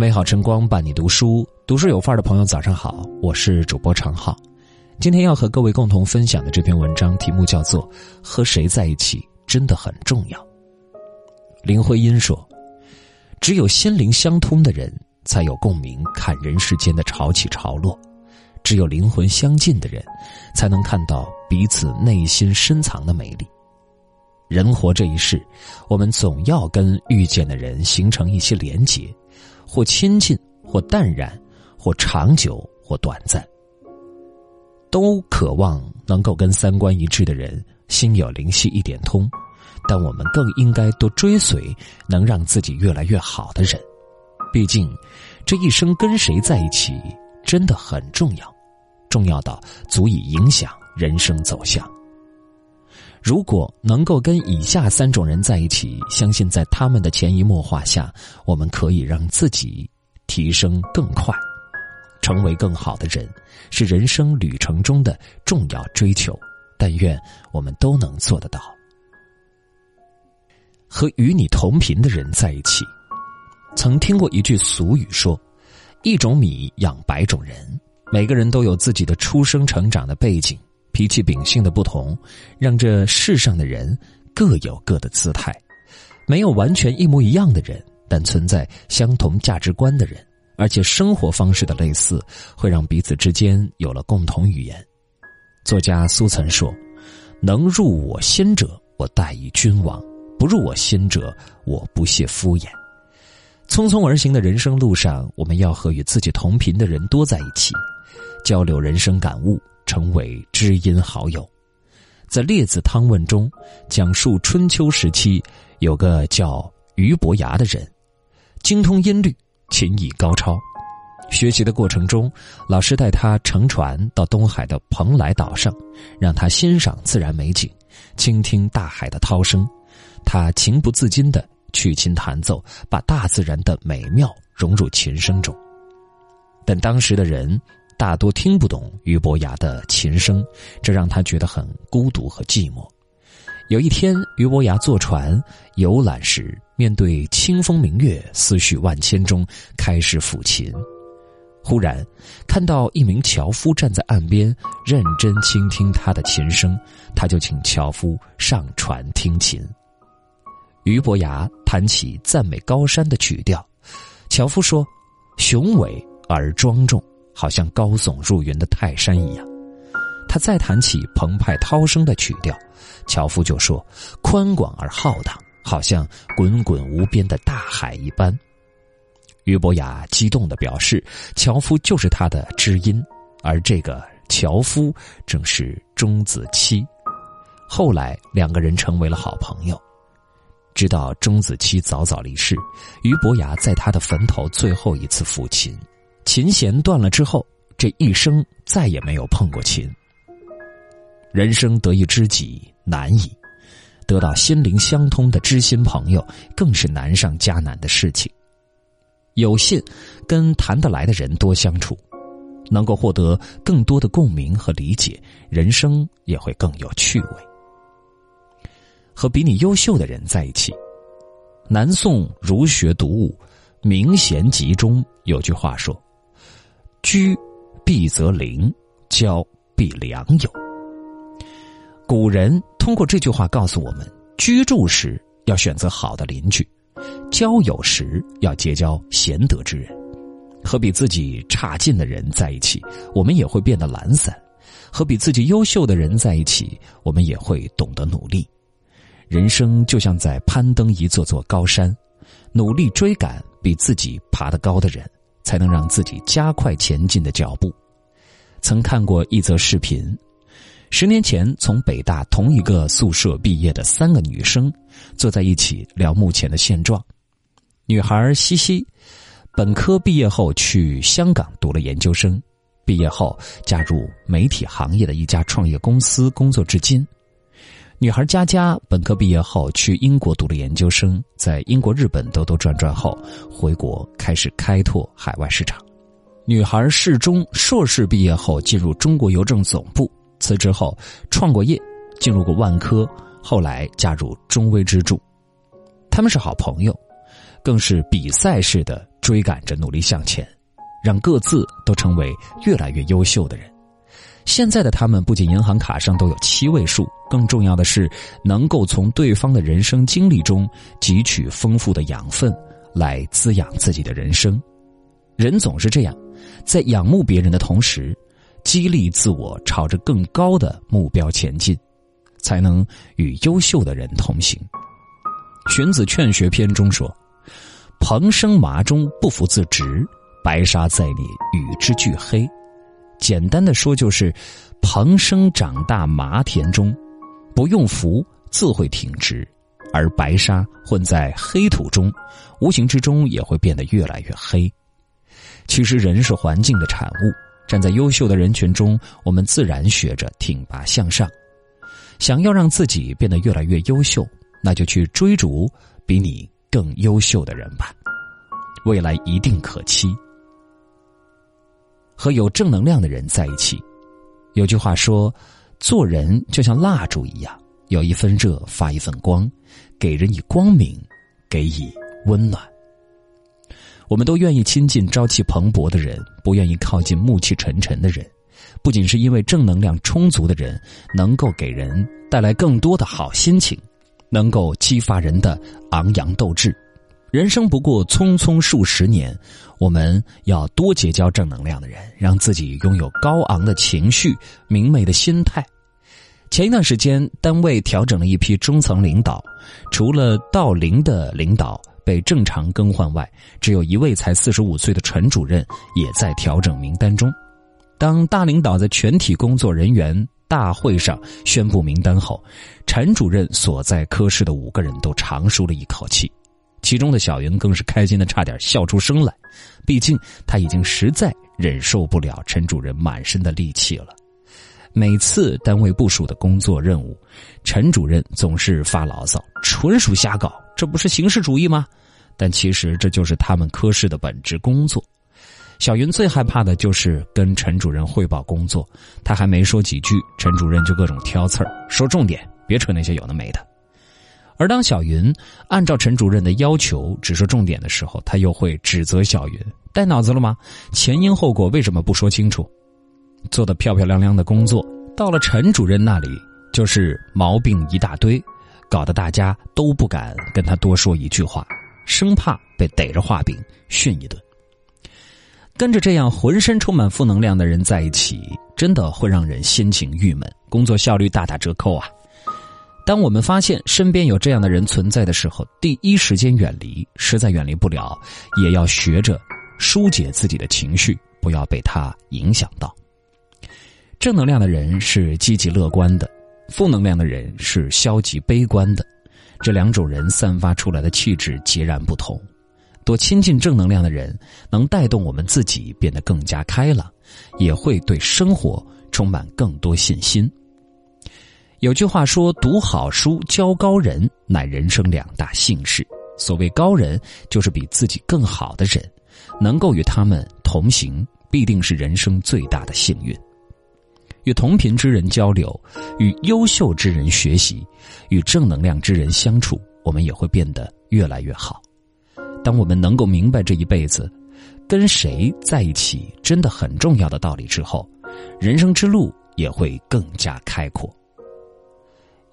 美好晨光伴你读书，读书有范儿的朋友，早上好，我是主播常浩。今天要和各位共同分享的这篇文章题目叫做《和谁在一起真的很重要》。林徽因说：“只有心灵相通的人，才有共鸣看人世间的潮起潮落；只有灵魂相近的人，才能看到彼此内心深藏的美丽。人活这一世，我们总要跟遇见的人形成一些连结。”或亲近，或淡然，或长久，或短暂，都渴望能够跟三观一致的人心有灵犀一点通。但我们更应该多追随能让自己越来越好的人。毕竟，这一生跟谁在一起真的很重要，重要到足以影响人生走向。如果能够跟以下三种人在一起，相信在他们的潜移默化下，我们可以让自己提升更快，成为更好的人，是人生旅程中的重要追求。但愿我们都能做得到。和与你同频的人在一起，曾听过一句俗语说：“一种米养百种人。”每个人都有自己的出生成长的背景。脾气秉性的不同，让这世上的人各有各的姿态，没有完全一模一样的人，但存在相同价值观的人，而且生活方式的类似，会让彼此之间有了共同语言。作家苏岑说：“能入我心者，我待以君王；不入我心者，我不屑敷衍。”匆匆而行的人生路上，我们要和与自己同频的人多在一起，交流人生感悟。成为知音好友，在《列子汤问》中讲述春秋时期有个叫俞伯牙的人，精通音律，琴艺高超。学习的过程中，老师带他乘船到东海的蓬莱岛上，让他欣赏自然美景，倾听大海的涛声。他情不自禁的取琴弹奏，把大自然的美妙融入琴声中。但当时的人。大多听不懂俞伯牙的琴声，这让他觉得很孤独和寂寞。有一天，俞伯牙坐船游览时，面对清风明月、思绪万千中，开始抚琴。忽然，看到一名樵夫站在岸边，认真倾听他的琴声，他就请樵夫上船听琴。俞伯牙弹起赞美高山的曲调，樵夫说：“雄伟而庄重。”好像高耸入云的泰山一样，他再弹起澎湃涛声的曲调，樵夫就说：“宽广而浩荡，好像滚滚无边的大海一般。”俞伯牙激动的表示，樵夫就是他的知音，而这个樵夫正是钟子期。后来两个人成为了好朋友，直到钟子期早早离世，俞伯牙在他的坟头最后一次抚琴。琴弦断了之后，这一生再也没有碰过琴。人生得一知己难矣，得到心灵相通的知心朋友更是难上加难的事情。有幸跟谈得来的人多相处，能够获得更多的共鸣和理解，人生也会更有趣味。和比你优秀的人在一起，南宋儒学读物《明贤集》中有句话说。居，必则邻；交，必良友。古人通过这句话告诉我们：居住时要选择好的邻居，交友时要结交贤德之人。和比自己差劲的人在一起，我们也会变得懒散；和比自己优秀的人在一起，我们也会懂得努力。人生就像在攀登一座座高山，努力追赶比自己爬得高的人。才能让自己加快前进的脚步。曾看过一则视频，十年前从北大同一个宿舍毕业的三个女生坐在一起聊目前的现状。女孩西西，本科毕业后去香港读了研究生，毕业后加入媒体行业的一家创业公司工作至今。女孩佳佳本科毕业后去英国读了研究生，在英国、日本兜兜转转后回国，开始开拓海外市场。女孩适中硕士毕业后进入中国邮政总部，辞职后创过业，进入过万科，后来加入中微支柱。他们是好朋友，更是比赛式的追赶着努力向前，让各自都成为越来越优秀的人。现在的他们不仅银行卡上都有七位数，更重要的是能够从对方的人生经历中汲取丰富的养分，来滋养自己的人生。人总是这样，在仰慕别人的同时，激励自我朝着更高的目标前进，才能与优秀的人同行。《荀子·劝学篇》中说：“蓬生麻中，不服自直；白沙在你，与之俱黑。”简单的说，就是蓬生长大麻田中，不用扶自会挺直；而白沙混在黑土中，无形之中也会变得越来越黑。其实，人是环境的产物。站在优秀的人群中，我们自然学着挺拔向上。想要让自己变得越来越优秀，那就去追逐比你更优秀的人吧，未来一定可期。和有正能量的人在一起，有句话说：“做人就像蜡烛一样，有一分热发一份光，给人以光明，给以温暖。”我们都愿意亲近朝气蓬勃的人，不愿意靠近暮气沉沉的人。不仅是因为正能量充足的人能够给人带来更多的好心情，能够激发人的昂扬斗志。人生不过匆匆数十年，我们要多结交正能量的人，让自己拥有高昂的情绪、明媚的心态。前一段时间，单位调整了一批中层领导，除了到龄的领导被正常更换外，只有一位才四十五岁的陈主任也在调整名单中。当大领导在全体工作人员大会上宣布名单后，陈主任所在科室的五个人都长舒了一口气。其中的小云更是开心的差点笑出声来，毕竟他已经实在忍受不了陈主任满身的戾气了。每次单位部署的工作任务，陈主任总是发牢骚，纯属瞎搞，这不是形式主义吗？但其实这就是他们科室的本职工作。小云最害怕的就是跟陈主任汇报工作，他还没说几句，陈主任就各种挑刺儿，说重点，别扯那些有的没的。而当小云按照陈主任的要求只说重点的时候，他又会指责小云带脑子了吗？前因后果为什么不说清楚？做的漂漂亮亮的工作，到了陈主任那里就是毛病一大堆，搞得大家都不敢跟他多说一句话，生怕被逮着画饼训一顿。跟着这样浑身充满负能量的人在一起，真的会让人心情郁闷，工作效率大打折扣啊！当我们发现身边有这样的人存在的时候，第一时间远离；实在远离不了，也要学着疏解自己的情绪，不要被他影响到。正能量的人是积极乐观的，负能量的人是消极悲观的。这两种人散发出来的气质截然不同。多亲近正能量的人，能带动我们自己变得更加开朗，也会对生活充满更多信心。有句话说：“读好书，交高人，乃人生两大幸事。”所谓高人，就是比自己更好的人，能够与他们同行，必定是人生最大的幸运。与同频之人交流，与优秀之人学习，与正能量之人相处，我们也会变得越来越好。当我们能够明白这一辈子跟谁在一起真的很重要的道理之后，人生之路也会更加开阔。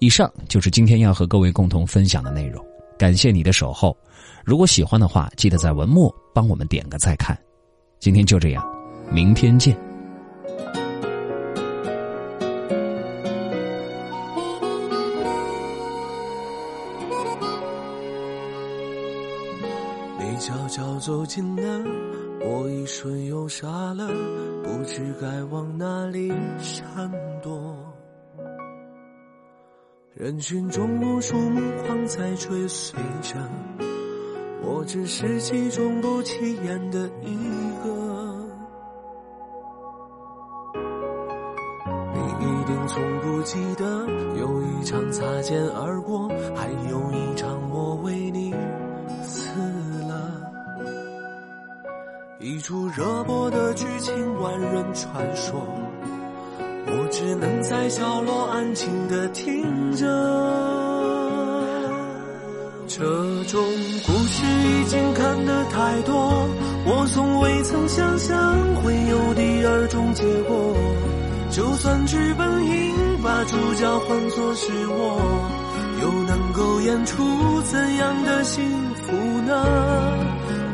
以上就是今天要和各位共同分享的内容，感谢你的守候。如果喜欢的话，记得在文末帮我们点个再看。今天就这样，明天见。你悄悄走近了，我一瞬又傻了，不知该往哪里闪躲。人群中无数目光在追随着，我只是其中不起眼的一个。你一定从不记得，有一场擦肩而过，还有一场我为你死了。一出热播的剧情，万人传说。只能在角落安静的听着，这种故事已经看得太多。我从未曾想象会有第二种结果。就算剧本应把主角换作是我，又能够演出怎样的幸福呢？